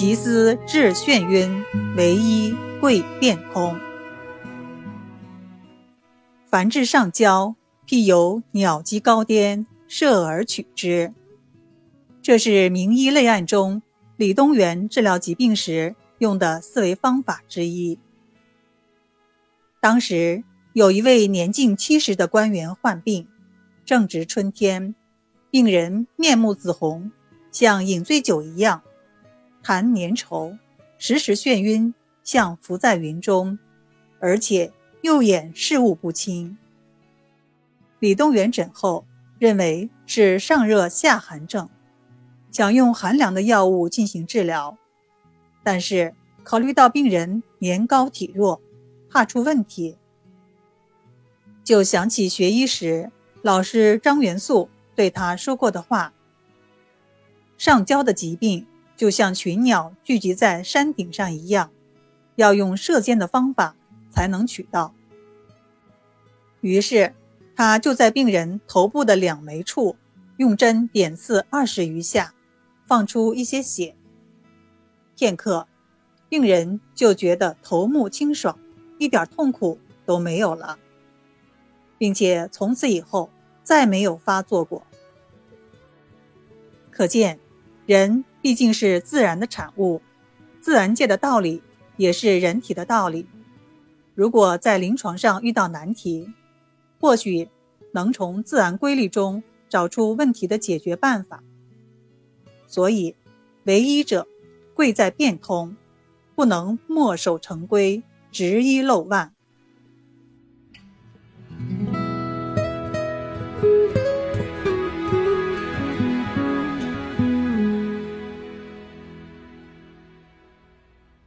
其思治眩晕，唯一贵变通。凡至上焦，譬有鸟击高巅，射而取之。这是名医类案中李东垣治疗疾病时用的思维方法之一。当时有一位年近七十的官员患病，正值春天，病人面目紫红，像饮醉酒一样，痰粘稠，时时眩晕，像浮在云中，而且右眼视物不清。李东垣诊后认为是上热下寒症。想用寒凉的药物进行治疗，但是考虑到病人年高体弱，怕出问题，就想起学医时老师张元素对他说过的话：“上焦的疾病就像群鸟聚集在山顶上一样，要用射箭的方法才能取到。”于是他就在病人头部的两眉处用针点刺二十余下。放出一些血，片刻，病人就觉得头目清爽，一点痛苦都没有了，并且从此以后再没有发作过。可见，人毕竟是自然的产物，自然界的道理也是人体的道理。如果在临床上遇到难题，或许能从自然规律中找出问题的解决办法。所以，为医者，贵在变通，不能墨守成规、执一漏万。